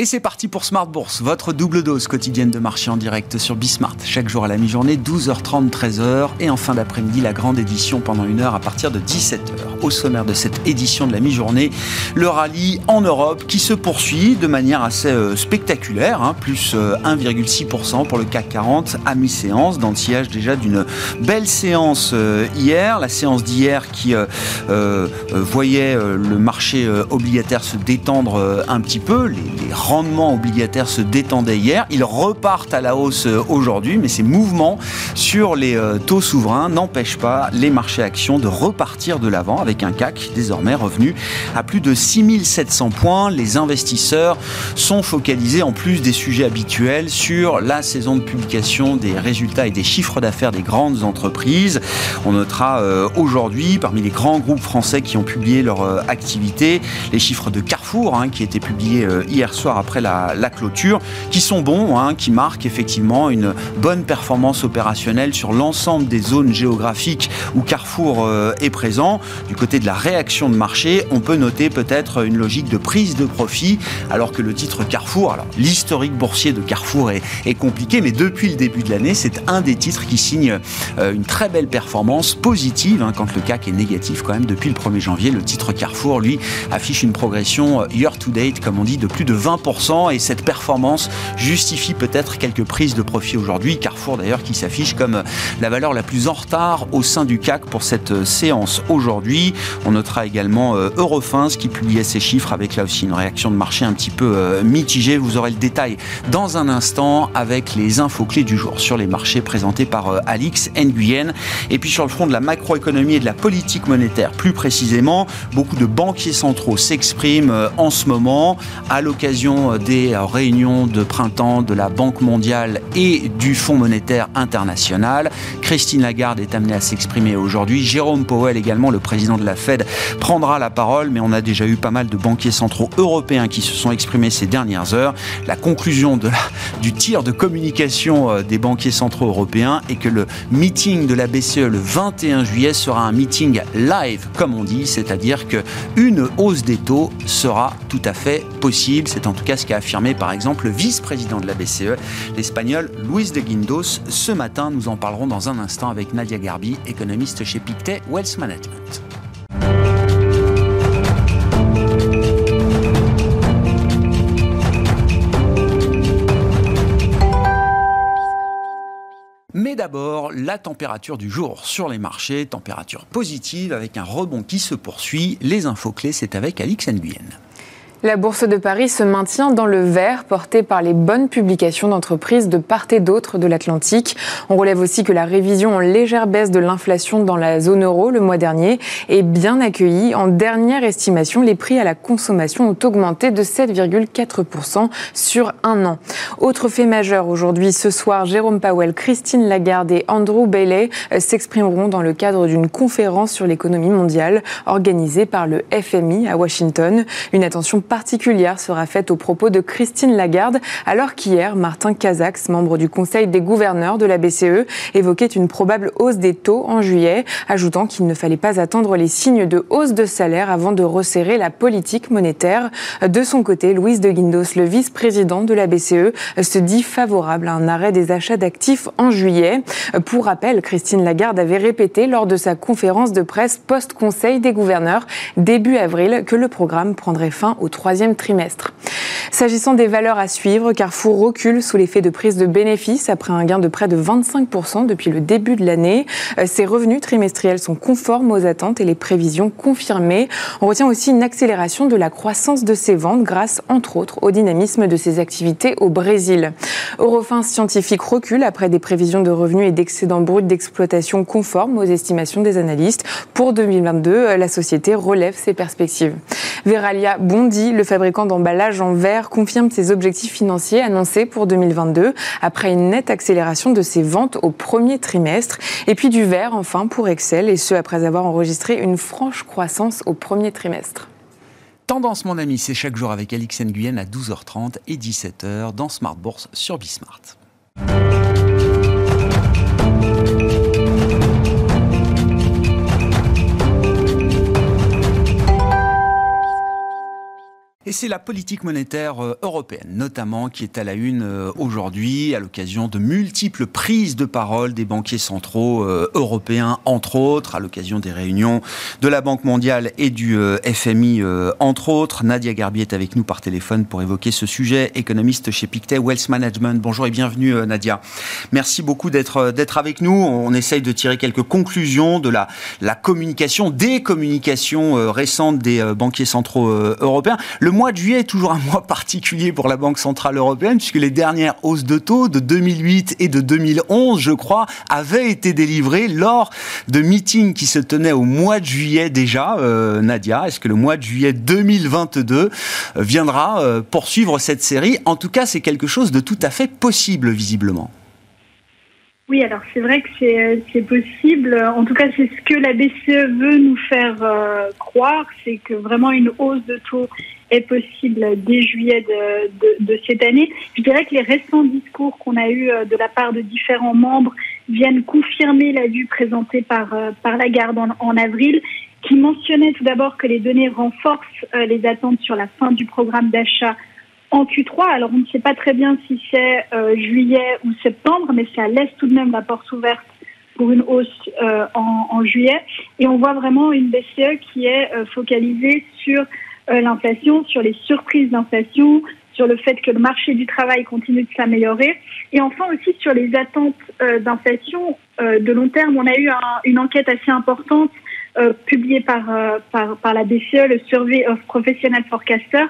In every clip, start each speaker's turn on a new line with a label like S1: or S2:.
S1: Et c'est parti pour Smart Bourse, votre double dose quotidienne de marché en direct sur Bismart. Chaque jour à la mi-journée, 12h30, 13h. Et en fin d'après-midi, la grande édition pendant une heure à partir de 17h. Au sommaire de cette édition de la mi-journée, le rallye en Europe qui se poursuit de manière assez euh, spectaculaire, hein, plus 1,6% euh, pour le CAC 40 à mi-séance, dans le sillage déjà d'une belle séance euh, hier. La séance d'hier qui voyait le marché obligataire se détendre un petit peu. Les, les rendements obligataires se détendaient hier. Ils repartent à la hausse euh, aujourd'hui, mais ces mouvements sur les euh, taux souverains n'empêchent pas les marchés actions de repartir de l'avant avec un CAC désormais revenu à plus de 6700 points. Les investisseurs sont focalisés en plus des sujets habituels sur la saison de publication des résultats et des chiffres d'affaires des grandes entreprises. On notera euh, aujourd'hui, parmi les grands groupes français qui ont publié leur activité, les chiffres de Carrefour hein, qui étaient publiés hier soir après la, clôture, qui sont bons, hein, qui marquent effectivement une bonne performance opérationnelle sur l'ensemble des zones géographiques où Carrefour euh, est présent. Du côté de la réaction de marché, on peut noter peut-être une logique de prise de profit, alors que le titre Carrefour, alors l'historique boursier de Carrefour est, compliqué, mais depuis le début de l'année, c'est un des titres qui signe euh, une très belle performance positive, hein, quand le CAC est négatif quand même depuis le 1er janvier. Le titre Carrefour, lui, affiche une progression euh, year to date, comme on dit, de plus de 20% et cette performance justifie peut-être quelques prises de profit aujourd'hui. Carrefour d'ailleurs qui s'affiche comme la valeur la plus en retard au sein du CAC pour cette euh, séance aujourd'hui. On notera également euh, Eurofins qui publiait ses chiffres avec là aussi une réaction de marché un petit peu euh, mitigée. Vous aurez le détail dans un instant avec les infos clés du jour sur les marchés présentés par Alix Nguyen. Et puis sur le front de la macroéconomie et de la politique monétaire plus précisément, beaucoup de banquiers centraux s'expriment en ce moment à l'occasion des réunions de printemps de la Banque mondiale et du Fonds monétaire international. Christine Lagarde est amenée à s'exprimer aujourd'hui. Jérôme Powell, également le président de la Fed, prendra la parole, mais on a déjà eu pas mal de banquiers centraux européens qui se sont exprimés ces dernières heures. La conclusion du tir de communication euh, des banquiers centraux européens est que le meeting de la BCE le 21 juillet sera un meeting live, comme on dit, c'est-à-dire que une hausse des taux sera tout à fait possible. C'est en tout cas ce qu'a affirmé par exemple le vice-président de la BCE, l'espagnol Luis de Guindos. Ce matin, nous en parlerons dans un instant avec Nadia Garbi, économiste chez Pictet Wealth Management. Mais d'abord, la température du jour sur les marchés, température positive avec un rebond qui se poursuit. Les infos clés, c'est avec Alix Nguyen.
S2: La bourse de Paris se maintient dans le vert, portée par les bonnes publications d'entreprises de part et d'autre de l'Atlantique. On relève aussi que la révision en légère baisse de l'inflation dans la zone euro le mois dernier est bien accueillie. En dernière estimation, les prix à la consommation ont augmenté de 7,4% sur un an. Autre fait majeur aujourd'hui, ce soir, Jérôme Powell, Christine Lagarde et Andrew Bailey s'exprimeront dans le cadre d'une conférence sur l'économie mondiale organisée par le FMI à Washington. Une attention particulière sera faite au propos de Christine Lagarde, alors qu'hier, Martin Kazax, membre du Conseil des gouverneurs de la BCE, évoquait une probable hausse des taux en juillet, ajoutant qu'il ne fallait pas attendre les signes de hausse de salaire avant de resserrer la politique monétaire. De son côté, Louise de Guindos, le vice-président de la BCE, se dit favorable à un arrêt des achats d'actifs en juillet. Pour rappel, Christine Lagarde avait répété lors de sa conférence de presse post-conseil des gouverneurs début avril que le programme prendrait fin au troisième trimestre. S'agissant des valeurs à suivre, Carrefour recule sous l'effet de prise de bénéfices après un gain de près de 25% depuis le début de l'année. Euh, ses revenus trimestriels sont conformes aux attentes et les prévisions confirmées. On retient aussi une accélération de la croissance de ses ventes grâce, entre autres, au dynamisme de ses activités au Brésil. Eurofins Scientifique recule après des prévisions de revenus et d'excédents bruts d'exploitation conformes aux estimations des analystes. Pour 2022, la société relève ses perspectives. Veralia bondit le fabricant d'emballage en verre confirme ses objectifs financiers annoncés pour 2022 après une nette accélération de ses ventes au premier trimestre. Et puis du verre enfin pour Excel et ce après avoir enregistré une franche croissance au premier trimestre.
S1: Tendance, mon ami, c'est chaque jour avec Alix Nguyen à 12h30 et 17h dans Smart Bourse sur Bismart. Et c'est la politique monétaire euh, européenne, notamment, qui est à la une euh, aujourd'hui, à l'occasion de multiples prises de parole des banquiers centraux euh, européens, entre autres, à l'occasion des réunions de la Banque mondiale et du FMI, entre autres. Nadia Garbier est avec nous par téléphone pour évoquer ce sujet, économiste chez Pictet Wealth Management. Bonjour et bienvenue, Nadia. Merci beaucoup d'être d'être avec nous. On essaye de tirer quelques conclusions de la, la communication, des communications récentes des banquiers centraux européens. Mois de juillet est toujours un mois particulier pour la Banque Centrale Européenne, puisque les dernières hausses de taux de 2008 et de 2011, je crois, avaient été délivrées lors de meetings qui se tenaient au mois de juillet déjà. Euh, Nadia, est-ce que le mois de juillet 2022 euh, viendra euh, poursuivre cette série? En tout cas, c'est quelque chose de tout à fait possible, visiblement.
S3: Oui, alors c'est vrai que c'est possible. En tout cas, c'est ce que la BCE veut nous faire croire, c'est que vraiment une hausse de taux est possible dès juillet de, de, cette année. Je dirais que les récents discours qu'on a eus euh, de la part de différents membres viennent confirmer la vue présentée par, euh, par Lagarde en, en avril, qui mentionnait tout d'abord que les données renforcent euh, les attentes sur la fin du programme d'achat en Q3. Alors on ne sait pas très bien si c'est juillet ou septembre, mais ça laisse tout de même la porte ouverte pour une hausse en, en, juillet. Et on voit vraiment une BCE qui est focalisée sur euh, l'inflation, sur les surprises d'inflation, sur le fait que le marché du travail continue de s'améliorer, et enfin aussi sur les attentes euh, d'inflation euh, de long terme. On a eu une enquête assez importante publiée par, par, par, la BCE, le Survey of Professional Forecaster,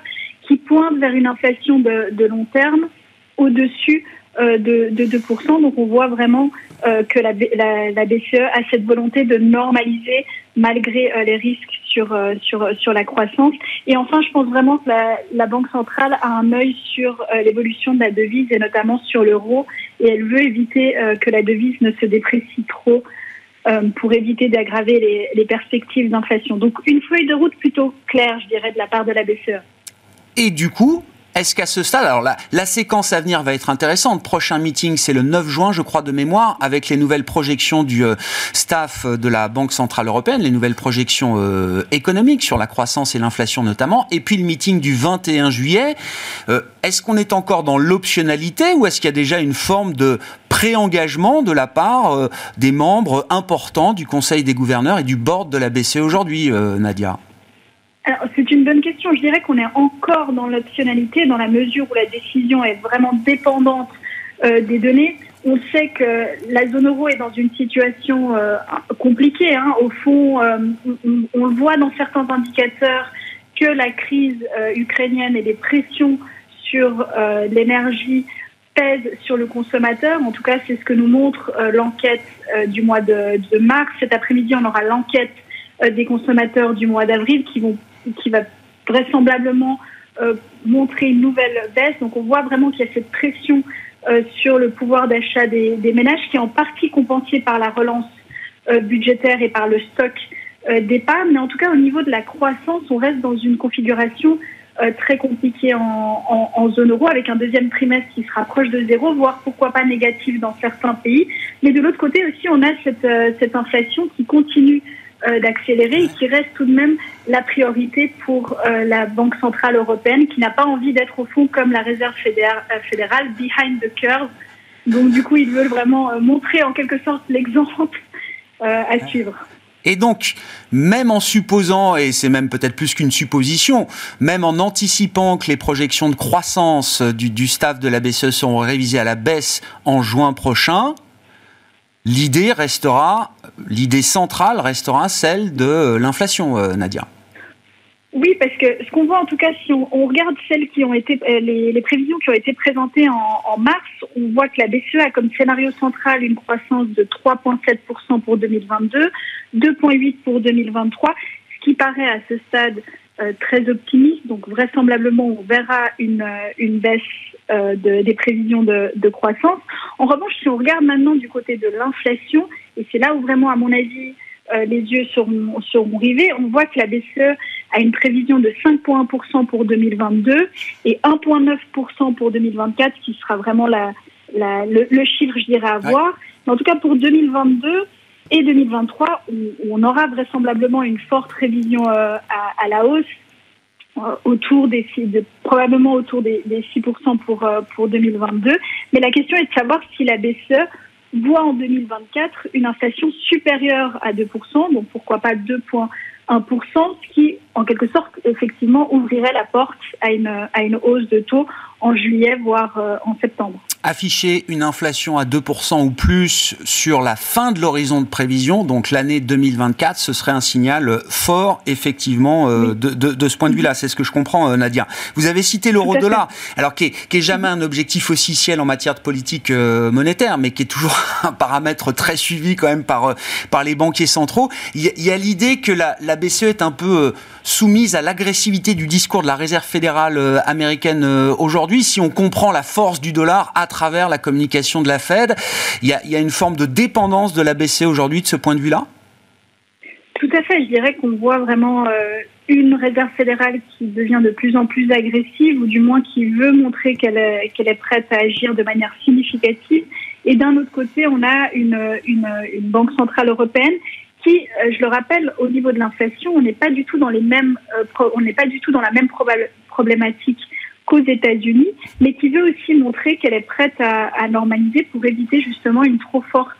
S3: qui pointe vers une inflation de, long terme au-dessus de, de 2%. Donc on voit vraiment que la, la, la, BCE a cette volonté de normaliser malgré les risques sur, euh, sur, sur la croissance. Et enfin, je pense vraiment que la, Banque centrale a un œil sur euh, l'évolution de la devise et notamment sur l'euro. Et elle veut éviter euh, que la devise ne se déprécie trop pour éviter d'aggraver les, les perspectives d'inflation. Donc une feuille de route plutôt claire, je dirais, de la part de la BCE.
S1: Et du coup, est-ce qu'à ce stade, alors la, séquence à venir va être intéressante. Prochain meeting, c'est le 9 juin, je crois, de mémoire, avec les nouvelles projections du euh, staff de la Banque Centrale Européenne, les nouvelles projections euh, économiques sur la croissance et l'inflation notamment, et puis le meeting du 21 juillet. Euh, est-ce qu'on est encore dans l'optionnalité ou est-ce qu'il y a déjà une forme de pré-engagement de la part des membres importants du Conseil des gouverneurs et du board de la BCE aujourd'hui, Nadia?
S3: C'est une bonne Je dirais qu'on est encore dans l'optionnalité dans la mesure où la décision est vraiment dépendante euh, des données. On sait que la zone euro est dans une situation euh, compliquée. Hein. Au fond, euh, on, le voit dans certains indicateurs que la crise ukrainienne et les pressions sur l'énergie pèsent sur le consommateur. En tout cas, c'est ce que nous montre l'enquête du mois de, mars. Cet après-midi, on aura l'enquête des consommateurs du mois d'avril qui qui va vraisemblablement euh, montrer une nouvelle baisse. Donc on voit vraiment qu'il y a cette pression euh, sur le pouvoir d'achat des, ménages qui est en partie compensée par la relance euh, budgétaire et par le stock d'épargne. Mais en tout cas, au niveau de la croissance, on reste dans une configuration très compliquée en, zone euro, avec un deuxième trimestre qui se rapproche de zéro, voire pourquoi pas négatif dans certains pays. Mais de l'autre côté aussi, on a cette, cette inflation qui continue euh, d'accélérer et qui reste tout de même la priorité pour euh, la Banque centrale européenne qui n'a pas envie d'être au fond comme la Réserve euh, fédérale, behind the curve. Donc du coup, ils veulent vraiment montrer en quelque sorte l'exemple à suivre.
S1: Et donc, même en supposant, et c'est même peut-être plus qu'une supposition, même en anticipant que les projections de croissance du, du staff de la BCE seront révisées à la baisse en juin prochain, l'idée restera, l'idée centrale restera celle de l'inflation, euh, Nadia.
S3: Oui, parce que ce qu'on voit en tout cas, si on, regarde celles qui ont été, euh, les, prévisions qui ont été présentées en, mars, on voit que la BCE a comme scénario central une croissance de 3,7% pour 2022, 2,8% pour 2023, ce qui paraît à ce stade euh, très optimiste. Donc vraisemblablement, on verra une, une baisse euh, de, des prévisions de, de, croissance. En revanche, si on regarde maintenant du côté de l'inflation, et c'est là où vraiment, à mon avis, euh, les yeux seront, seront rivés, on voit que la BCE a une prévision de 5,1% pour 2022 et 1,9% pour 2024, qui sera vraiment la, la, le, chiffre, je dirais, à voir. Mais en tout cas, pour 2022 et 2023, où, on aura vraisemblablement une forte révision euh, à, à, la hausse, autour des probablement autour des, 6% pour, pour 2022. Mais la question est de savoir si la BCE voit en 2024 une inflation supérieure à 2%, donc pourquoi pas 2,1%, ce qui, en quelque sorte, effectivement, ouvrirait la porte à une, à une hausse de taux en juillet, voire en septembre
S1: afficher une inflation à 2% ou plus sur la fin de l'horizon de prévision, donc l'année 2024, ce serait un signal fort, effectivement, euh, de, de, de, ce point de vue-là. C'est ce que je comprends, euh, Nadia. Vous avez cité l'euro-dollar, alors qui est, qui est, jamais un objectif officiel en matière de politique euh, monétaire, mais qui est toujours un paramètre très suivi quand même par, par les banquiers centraux. Il y a, a l'idée que la, la, BCE est un peu soumise à l'agressivité du discours de la Réserve fédérale américaine aujourd'hui. Si on comprend la force du dollar à travers la communication de la Fed. Il y a, une forme de dépendance de la BCE aujourd'hui de ce point de vue-là?
S3: Tout à fait. Je dirais qu'on voit vraiment euh, une réserve fédérale qui devient de plus en plus agressive, ou du moins qui veut montrer qu'elle est, prête à agir de manière significative. Et d'un autre côté, on a une, une, banque centrale européenne qui, euh, je le rappelle, au niveau de l'inflation, on n'est pas du tout dans les mêmes, euh, on n'est pas du tout dans la même problématique qu'aux États-Unis, mais qui veut aussi montrer qu'elle est prête à, normaliser pour éviter justement une trop forte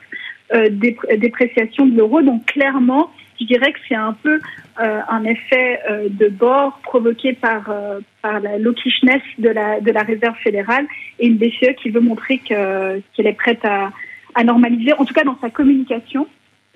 S3: euh, dépréciation de l'euro. Donc clairement, je dirais que c'est un peu euh, un effet euh, de bord provoqué par, par la loquishness de la, de la Réserve fédérale et une BCE qui veut montrer qu'elle est prête à, à normaliser, en tout cas dans sa communication.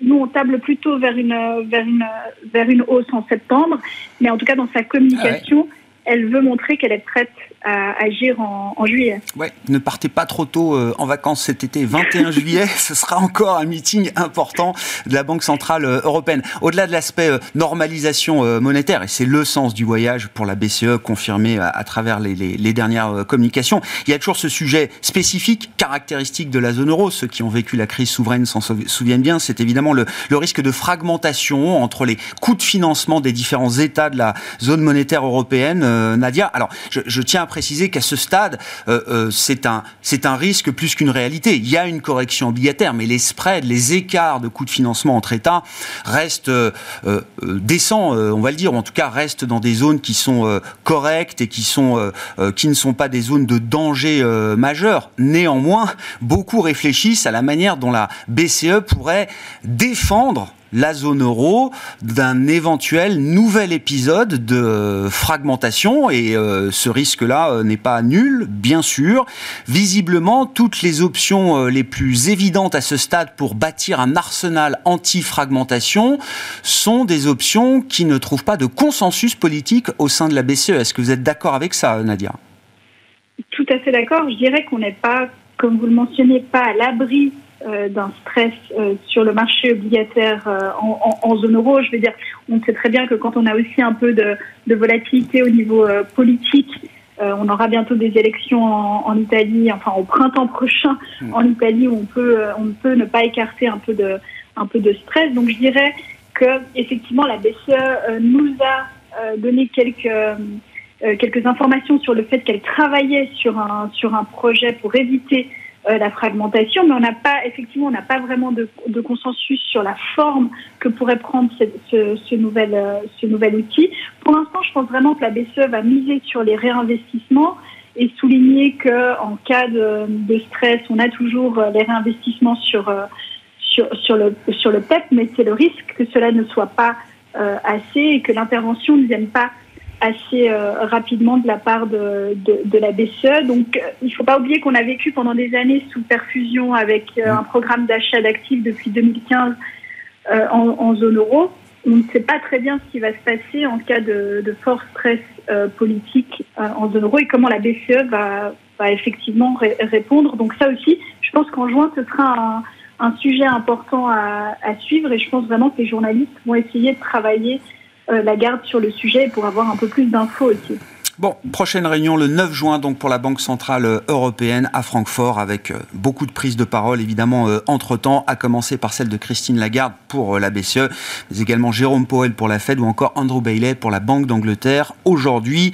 S3: Nous, on table plutôt vers une, vers une, vers une hausse en septembre, mais en tout cas dans sa communication, ah elle veut montrer qu'elle est prête à agir en, juillet.
S1: Ouais, ne partez pas trop tôt euh, en vacances cet été, 21 juillet, ce sera encore un meeting important de la Banque centrale euh, européenne. Au-delà de l'aspect euh, normalisation monétaire, et c'est le sens du voyage pour la BCE confirmé à, travers les, les, dernières communications, il y a toujours ce sujet spécifique, caractéristique de la zone euro. Ceux qui ont vécu la crise souveraine s'en souviennent bien, c'est évidemment le, le risque de fragmentation entre les coûts de financement des différents États de la zone monétaire européenne euh, Nadia. Alors, je, tiens à préciser qu'à ce stade, euh, euh, c'est un, risque plus qu'une réalité. Il y a une correction obligataire, mais les spreads, les écarts de coûts de financement entre États restent décents, on va le dire, ou en tout cas restent dans des zones qui sont correctes et qui ne sont pas des zones de danger majeur. Néanmoins, beaucoup réfléchissent à la manière dont la BCE pourrait défendre la zone euro d'un éventuel nouvel épisode de fragmentation et euh, ce risque-là euh, n'est pas nul, bien sûr. Visiblement, toutes les options euh, les plus évidentes à ce stade pour bâtir un arsenal anti-fragmentation sont des options qui ne trouvent pas de consensus politique au sein de la BCE. Est-ce que vous êtes d'accord avec ça, Nadia?
S3: Tout à fait d'accord. Je dirais qu'on n'est pas, comme vous le mentionnez, pas à l'abri d'un stress euh, sur le marché obligataire euh, en, zone euro. Je veux dire, on sait très bien que quand on a aussi un peu de, volatilité au niveau politique, on aura bientôt des élections en, Italie, enfin au printemps prochain mm. en Italie, où on peut, on peut ne pas écarter un peu de, un peu de stress. Donc je dirais que effectivement la BCE nous a donné quelques quelques informations sur le fait qu'elle travaillait sur un sur un projet pour éviter euh, la fragmentation, mais on n'a pas, effectivement, on n'a pas vraiment de, de, consensus sur la forme que pourrait prendre ce, ce, ce nouvel, euh, ce nouvel outil. Pour l'instant, je pense vraiment que la BCE va miser sur les réinvestissements et souligner que en cas de, de stress, on a toujours euh, les réinvestissements sur sur, sur le sur le PEP, mais c'est le risque que cela ne soit pas assez et que l'intervention ne vienne pas assez euh, rapidement de la part de, de, la BCE. Donc, euh, il ne faut pas oublier qu'on a vécu pendant des années sous perfusion avec euh, un programme d'achat d'actifs depuis 2015 en, zone euro. On ne sait pas très bien ce qui va se passer en cas de, de fort stress politique en zone euro et comment la BCE va, va effectivement répondre. Donc ça aussi, je pense qu'en juin, ce sera un, un sujet important à, à, suivre et je pense vraiment que les journalistes vont essayer de travailler la garde sur le sujet pour avoir un peu plus d'infos aussi.
S1: Bon, prochaine réunion le 9 juin donc pour la Banque centrale euh, européenne à Francfort avec euh, beaucoup de prises de parole évidemment entre-temps, à commencer par celle de Christine Lagarde pour la BCE, mais également Jérôme Powell pour la Fed ou encore Andrew Bailey pour la Banque d'Angleterre aujourd'hui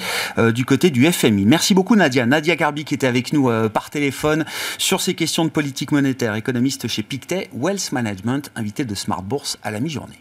S1: du côté du FMI. Merci beaucoup Nadia. Nadia Garbi qui était avec nous par téléphone sur ces questions de politique monétaire, économiste chez Pictet Wealth Management, invité de Smart Bourse à la mi-journée.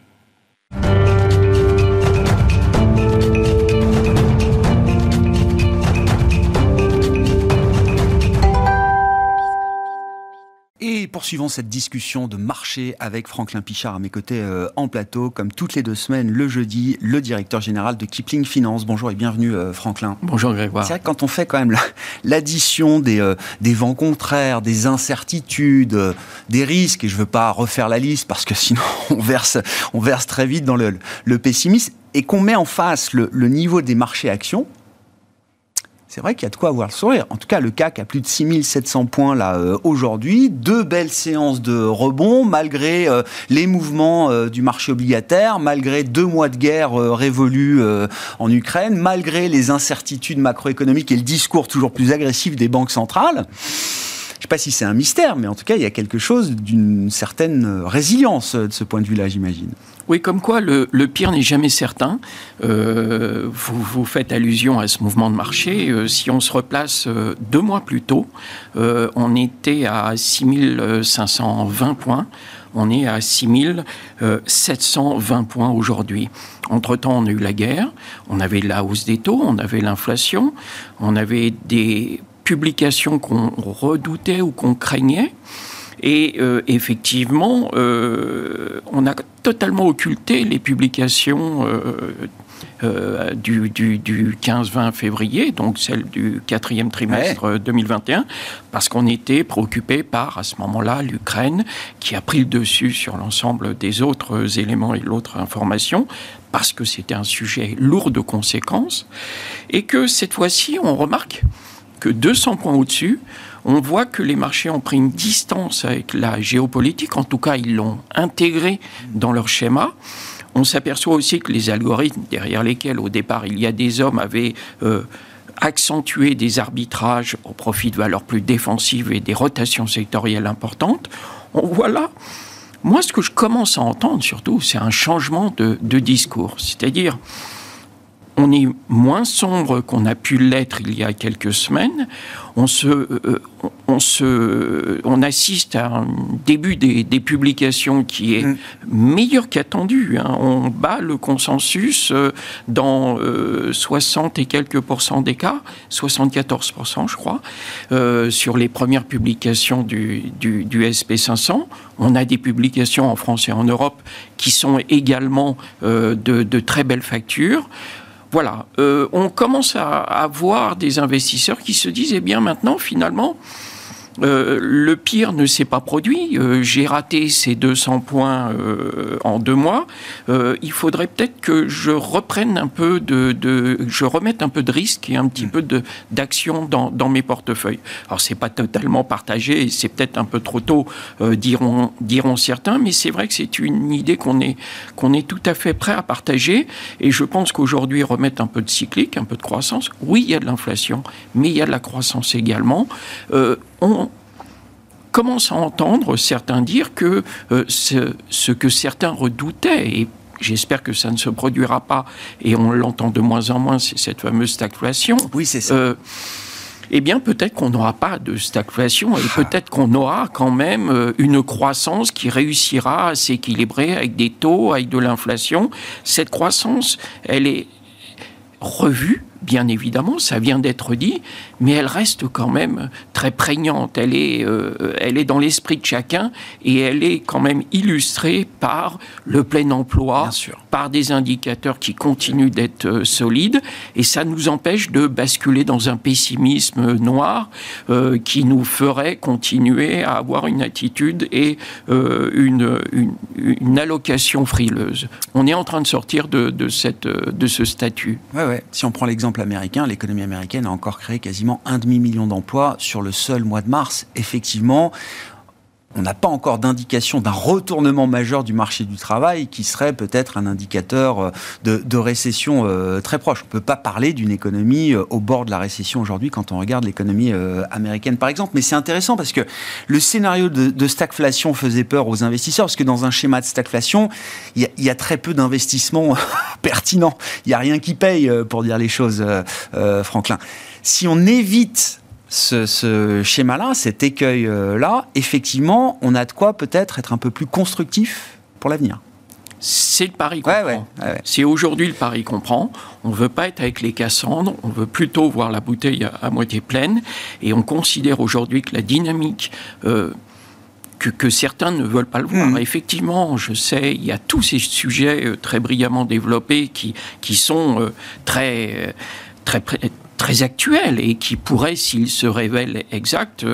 S1: Poursuivons cette discussion de marché avec Franklin Pichard à mes côtés euh, en plateau, comme toutes les deux semaines, le jeudi, le directeur général de Kipling Finance. Bonjour et bienvenue euh, Franklin.
S4: Bonjour Grégoire.
S1: C'est vrai que quand on fait quand même l'addition des, euh, des vents contraires, des incertitudes, des risques, et je ne veux pas refaire la liste parce que sinon on verse, on verse très vite dans le, le pessimisme, et qu'on met en face le, le niveau des marchés actions, c'est vrai qu'il y a de quoi avoir le sourire. En tout cas, le CAC a plus de 6700 points là euh, aujourd'hui. Deux belles séances de rebond, malgré euh, les mouvements euh, du marché obligataire, malgré deux mois de guerre révolus en Ukraine, malgré les incertitudes macroéconomiques et le discours toujours plus agressif des banques centrales. Je ne sais pas si c'est un mystère, mais en tout cas, il y a quelque chose d'une certaine résilience de ce point de vue-là, j'imagine.
S4: Oui, comme quoi le, pire n'est jamais certain. Euh, vous, vous, faites allusion à ce mouvement de marché. Euh, si on se replace euh, deux mois plus tôt, on était à 6520 points. On est à 6720 points aujourd'hui. Entre-temps, on a eu la guerre, on avait la hausse des taux, on avait l'inflation, on avait des publications qu'on redoutait ou qu'on craignait. Et euh, effectivement, euh, on a totalement occulté les publications euh, du, 15-20 février, donc celles du quatrième trimestre 2021, parce qu'on était préoccupé par, à ce moment-là, l'Ukraine, qui a pris le dessus sur l'ensemble des autres éléments et l'autre information, parce que c'était un sujet lourd de conséquences, et que cette fois-ci, on remarque que 200 points au-dessus, on voit que les marchés ont pris une distance avec la géopolitique, en tout cas ils l'ont intégré dans leur schéma. On s'aperçoit aussi que les algorithmes derrière lesquels au départ il y a des hommes avaient euh, accentué des arbitrages au profit de valeurs plus défensives et des rotations sectorielles importantes. On voit là, moi ce que je commence à entendre surtout, c'est un changement de, de discours. C'est-à-dire, on est moins sombre qu'on a pu l'être il y a quelques semaines. On se, euh, on, se, on assiste à un début des, publications qui est mm. meilleur qu'attendu. Hein. On bat le consensus euh, dans 60 euh, et quelques pourcents des cas, 74% je crois, sur les premières publications du, du, SP500. On a des publications en France et en Europe qui sont également de, de très belles factures voilà, euh, on commence à, avoir des investisseurs qui se disent, eh bien maintenant, finalement, euh, le pire ne s'est pas produit. Euh, j'ai raté ces 200 points euh, en deux mois. il faudrait peut-être que je reprenne un peu de, je remette un peu de risque et un petit mm. peu d'action dans, dans, mes portefeuilles. Alors c'est pas totalement partagé, c'est peut-être un peu trop tôt, diront, diront certains, mais c'est vrai que c'est une idée qu'on est qu'on est tout à fait prêt à partager. Et je pense qu'aujourd'hui remettre un peu de cyclique, un peu de croissance. Oui, il y a de l'inflation, mais il y a de la croissance également on commence à entendre certains dire que euh, ce, que certains redoutaient, et j'espère que ça ne se produira pas, et on l'entend de moins en moins, c'est cette fameuse stagflation.
S1: Oui, c'est ça. Euh,
S4: eh bien, peut-être qu'on n'aura pas de stagflation et peut-être qu'on aura quand même euh, une croissance qui réussira à s'équilibrer avec des taux, avec de l'inflation. Cette croissance, elle est revue bien évidemment, ça vient d'être dit, mais elle reste quand même très prégnante. Elle est, euh, elle est dans l'esprit de chacun et elle est quand même illustrée par le plein emploi, par des indicateurs qui continuent d'être euh, solides, et ça nous empêche de basculer dans un pessimisme noir euh, qui nous ferait continuer à avoir une attitude et une, une, allocation frileuse. On est en train de sortir de, de, cette, de ce statut.
S1: Ouais, ouais. Si on prend l'exemple américain, l'économie américaine a encore créé quasiment un demi-million d'emplois sur le seul mois de mars. Effectivement, on n'a pas encore d'indication d'un retournement majeur du marché du travail qui serait peut-être un indicateur euh, de, récession euh, très proche. On ne peut pas parler d'une économie euh, au bord de la récession aujourd'hui quand on regarde l'économie américaine par exemple. Mais c'est intéressant parce que le scénario de, stagflation faisait peur aux investisseurs parce que dans un schéma de stagflation, il y, a très peu d'investissements pertinents. Il n'y a rien qui paye pour dire les choses, Franklin. Si on évite ce, schéma-là, cet écueil-là, effectivement, on a de quoi peut-être être un peu plus constructif pour l'avenir.
S4: C'est le pari qu'on prend. C'est aujourd'hui le pari qu'on prend. On ne veut pas être avec les Cassandres, on veut plutôt voir la bouteille à, moitié pleine. Et on considère aujourd'hui que la dynamique euh, que, certains ne veulent pas le voir. Hmm. Effectivement, je sais, il y a tous ces sujets euh, très brillamment développés qui, qui sont euh, très, très, très actuels et qui pourraient, s'ils se révèlent exacts,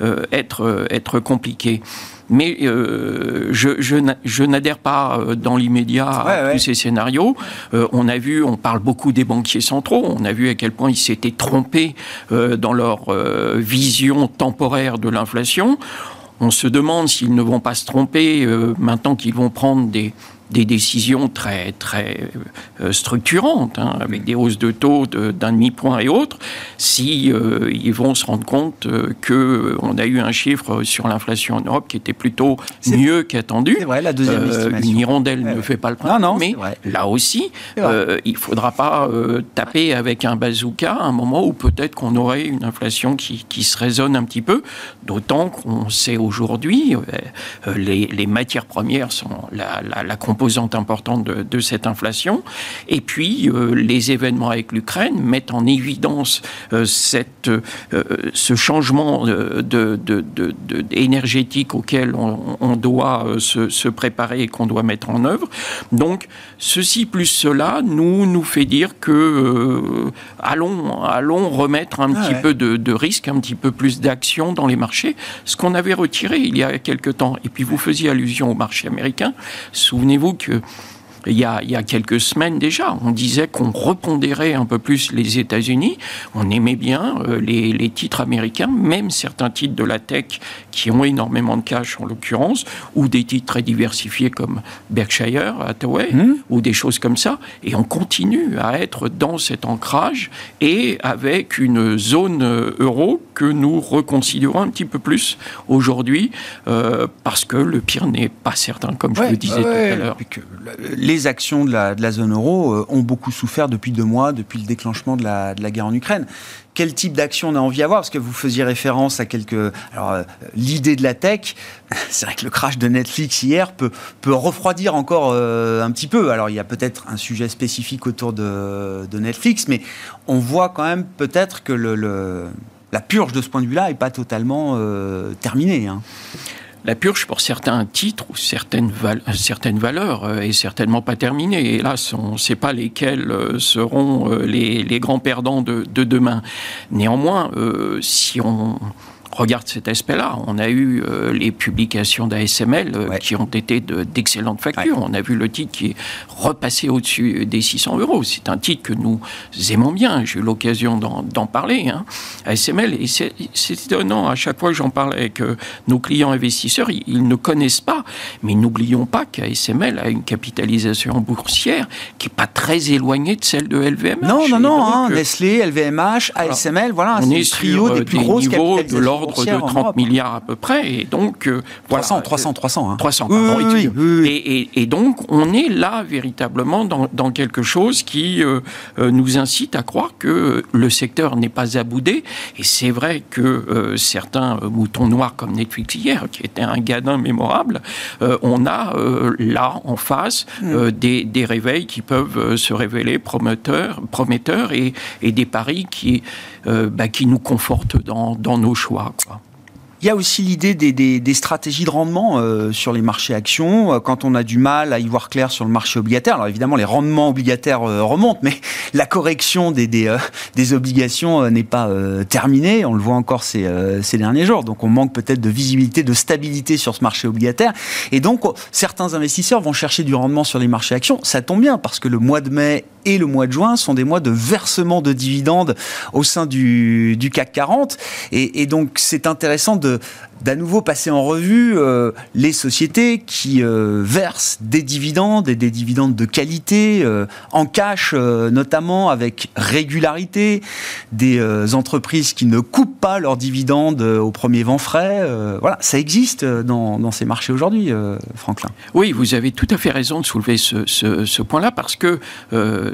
S4: euh, être, être compliqués. Mais je, je, n'adhère pas dans l'immédiat à tous ces scénarios. on a vu, on parle beaucoup des banquiers centraux, on a vu à quel point ils s'étaient trompés dans leur vision temporaire de l'inflation on se demande s'ils ne vont pas se tromper euh, maintenant qu'ils vont prendre des, des décisions très, très euh, structurantes, hein, avec des hausses de taux d'un demi-point et autres, si euh, ils vont se rendre compte euh, que qu'on a eu un chiffre sur l'inflation en Europe qui était plutôt mieux qu'attendu.
S1: C'est vrai, la deuxième estimation.
S4: Une hirondelle ne fait pas le printemps, non, non, mais là aussi, il ne faudra pas taper avec un bazooka à un moment où peut-être qu'on aurait une inflation qui, qui, se résonne un petit peu, d'autant qu'on sait aujourd'hui, les, les, matières premières sont la, la, la composition importante de, cette inflation. Et puis, euh, les événements avec l'Ukraine mettent en évidence euh, cette, euh, ce changement de, de, énergétique auquel on, doit se, se, préparer et qu'on doit mettre en œuvre. Donc, ceci plus cela nous, nous fait dire que allons, allons remettre un ah petit peu de, risque, un petit peu plus d'action dans les marchés, ce qu'on avait retiré il y a quelque temps. Et puis, vous faisiez allusion au marché américain. Souvenez-vous il y, a, il y a, quelques semaines déjà. On disait qu'on repondérait un peu plus les États-Unis. On aimait bien euh, les, les, titres américains, même certains titres de la tech qui ont énormément de cash en l'occurrence, ou des titres très diversifiés comme Berkshire, Hathaway, mmh. ou des choses comme ça. Et on continue à être dans cet ancrage et avec une zone euh, euro que nous reconsidérons un petit peu plus aujourd'hui euh, parce que le pire n'est pas certain, comme je le disais tout à l'heure
S1: les actions de la, zone euro euh, ont beaucoup souffert depuis deux mois, depuis le déclenchement de la, guerre en Ukraine quel type d'action on a envie d'avoir? Parce que vous faisiez référence à quelques. Alors, euh, l'idée de la tech, c'est vrai que le crash de Netflix hier peut, peut refroidir encore euh, un petit peu. Alors, il y a peut-être un sujet spécifique autour de, Netflix, mais on voit quand même peut-être que le, la purge de ce point de vue-là n'est pas totalement terminée. Hein
S4: la purge pour certains titres ou certaines, certaines valeurs euh, est certainement pas terminée. Hélas, on ne sait pas lesquels euh, seront euh, les, grands perdants de demain. Néanmoins, si on regarde cet aspect-là. On a eu euh, les publications d'ASML euh, qui ont été d'excellentes factures. On a vu le titre qui est repassé au-dessus des 600 euros. C'est un titre que nous aimons bien. J'ai eu l'occasion d'en parler. Hein. ASML, et c'est étonnant, à chaque fois que j'en parle avec euh, nos clients investisseurs, ils, ne connaissent pas. Mais n'oublions pas qu'ASML a une capitalisation boursière qui n'est pas très éloignée de celle de LVMH.
S1: Non, non, non. Hein, Nestlé, LVMH, ASML, voilà, c'est le trio des plus grosses capitalisations
S4: de 30 milliards à peu près. Et donc,
S1: 300, 300, 300.
S4: 300, et, donc, on est là véritablement dans, quelque chose qui euh, euh, nous incite à croire que le secteur n'est pas à bouder. Et c'est vrai que euh, certains moutons noirs comme Netflix hier, qui était un gadin mémorable, on a là en face mm. des, réveils qui peuvent se révéler prometteurs, prometteurs et, et des paris qui, bah, qui nous confortent dans, nos choix.
S1: Il y a aussi l'idée des, stratégies de rendement euh, sur les marchés actions. Euh, quand on a du mal à y voir clair sur le marché obligataire, alors évidemment les rendements obligataires euh, remontent, mais la correction des, obligations n'est pas terminée. On le voit encore ces, ces derniers jours. Donc on manque peut-être de visibilité, de stabilité sur ce marché obligataire. Et donc certains investisseurs vont chercher du rendement sur les marchés actions. Ça tombe bien parce que le mois de mai et le mois de juin sont des mois de versement de dividendes au sein du, du CAC 40. Et, donc c'est intéressant de d'à nouveau passer en revue euh, les sociétés qui euh, versent des dividendes et des dividendes de qualité, euh, en cash notamment avec régularité, des entreprises qui ne coupent pas leurs dividendes au premier vent frais. voilà, ça existe dans, dans ces marchés aujourd'hui, Franklin.
S4: Oui, vous avez tout à fait raison de soulever ce, ce point-là parce que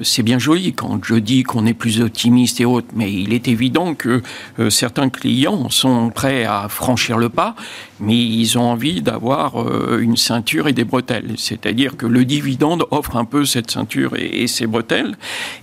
S4: c'est bien joli quand je dis qu'on est plus optimiste et autres, mais il est évident que certains clients sont prêts à franchir le pas mais ils ont envie d'avoir euh, une ceinture et des bretelles. C'est-à-dire que le dividende offre un peu cette ceinture et, ces bretelles,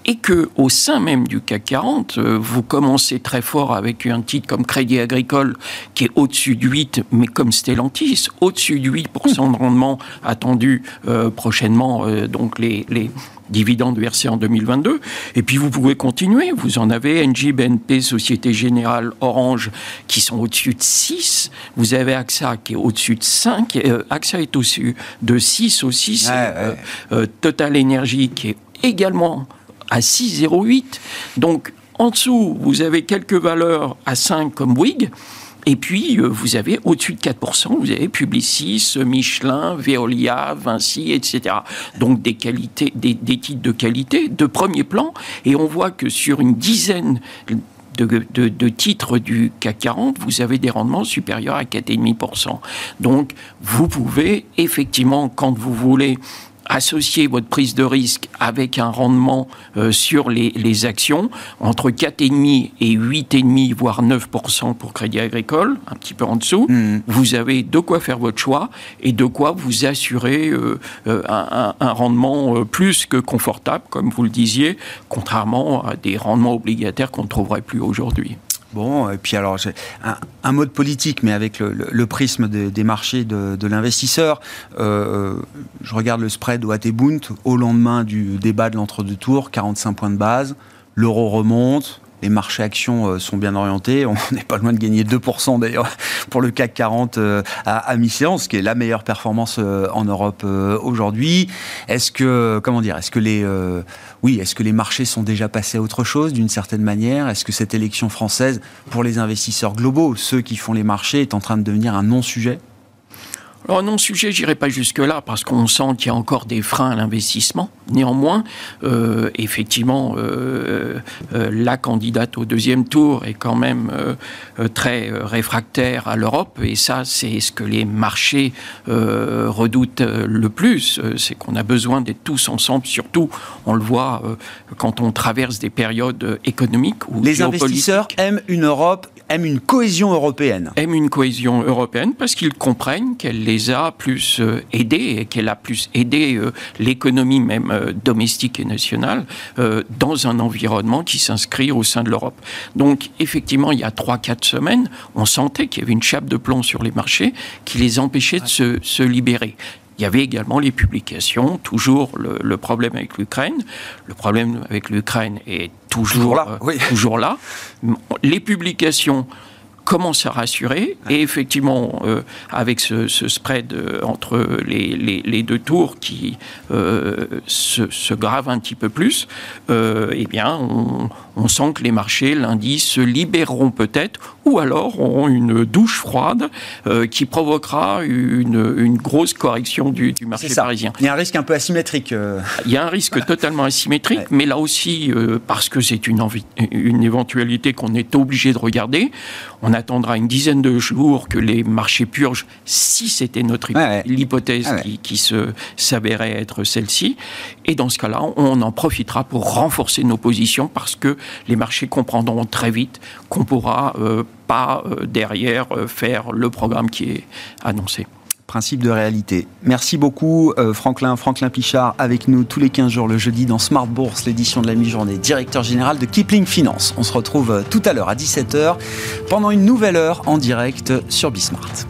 S4: et que au sein même du CAC 40, euh, vous commencez très fort avec un titre comme Crédit Agricole qui est au-dessus de 8, mais comme Stellantis, au-dessus de 8% de rendement attendu euh, prochainement, donc les, les dividendes versés en 2022. Et puis vous pouvez continuer. Vous en avez NG, BNP, Société Générale, Orange qui sont au-dessus de 6. Vous avez AXA qui est au-dessus de 5. Euh, AXA est au-dessus de 6 aussi. Euh, euh, Total Energy qui est également à 6,08. Donc en dessous, vous avez quelques valeurs à 5 comme Bouygues. Et puis, euh, vous avez au-dessus de 4%, vous avez Publicis, Michelin, Veolia, Vinci, etc. Donc des, qualités, des, titres de qualité, de premier plan. Et on voit que sur une dizaine de, titres du CAC 40, vous avez des rendements supérieurs à 4,5%. Donc, vous pouvez effectivement, quand vous voulez associer votre prise de risque avec un rendement euh, sur les, les, actions entre 4,5 et 8,5 voire 9% pour Crédit Agricole, un petit peu en dessous, mmh. vous avez de quoi faire votre choix et de quoi vous assurer euh, euh, un, un, rendement plus que confortable, comme vous le disiez, contrairement à des rendements obligataires qu'on ne trouverait plus aujourd'hui.
S1: Bon, et puis alors, un, un mode politique, mais avec le, prisme des marchés de, l'investisseur. Euh, je regarde le spread au au lendemain du débat de l'entre-deux tours, 45 points de base. L'euro remonte, les marchés actions euh, sont bien orientés. On n'est pas loin de gagner 2% d'ailleurs pour le CAC 40 euh, à, mi-séance, ce qui est la meilleure performance euh, en Europe aujourd'hui. Est-ce que, comment dire, est-ce que les, oui, est-ce que les marchés sont déjà passés à autre chose d'une certaine manière? Est-ce que cette élection française, pour les investisseurs globaux, ceux qui font les marchés, est en train de devenir un non-sujet?
S4: Alors non, sujet, j'irai pas jusque-là parce qu'on sent qu'il y a encore des freins à l'investissement. Néanmoins, euh, effectivement, euh, euh, la candidate au deuxième tour est quand même très réfractaire à l'Europe et ça, c'est ce que les marchés redoutent le plus. C'est qu'on a besoin d'être tous ensemble. Surtout, on le voit quand on traverse des périodes économiques
S1: ou les investisseurs aiment une Europe aiment une cohésion européenne.
S4: Aiment une cohésion européenne parce qu'ils comprennent qu'elle les a plus euh, aidés et qu'elle a plus aidé euh, l'économie même euh, domestique et nationale dans un environnement qui s'inscrit au sein de l'Europe. Donc effectivement, il y a 3-4 semaines, on sentait qu'il y avait une chape de plomb sur les marchés qui les empêchait de se, se libérer. Il y avait également les publications, toujours le, problème avec l'Ukraine. Le problème avec l'Ukraine est toujours, là. Euh, toujours là. Les publications commence à rassurer. Et effectivement, euh, avec ce, spread euh, entre les, deux tours qui euh, se, grave un petit peu plus, eh bien, on, sent que les marchés lundi se libéreront peut-être, ou alors auront une douche froide qui provoquera une, grosse correction du, marché parisien.
S1: Il y a un risque un peu asymétrique.
S4: Il y a un risque totalement asymétrique, mais là aussi, parce que c'est une, une éventualité qu'on est obligé de regarder, on attendra une dizaine de jours que les marchés purgent, si c'était notre hypothèse ah qui, se s'avérait être celle-ci. Et dans ce cas-là, on en profitera pour renforcer nos positions parce que les marchés comprendront très vite qu'on pourra euh, pas euh, derrière euh, faire le programme qui est annoncé
S1: principe de réalité. Merci beaucoup Franklin, Franklin Pichard avec nous tous les 15 jours le jeudi dans Smart Bourse, l'édition de la mi-journée, directeur général de Kipling Finance. On se retrouve tout à l'heure à 17h pendant une nouvelle heure en direct sur Bismart.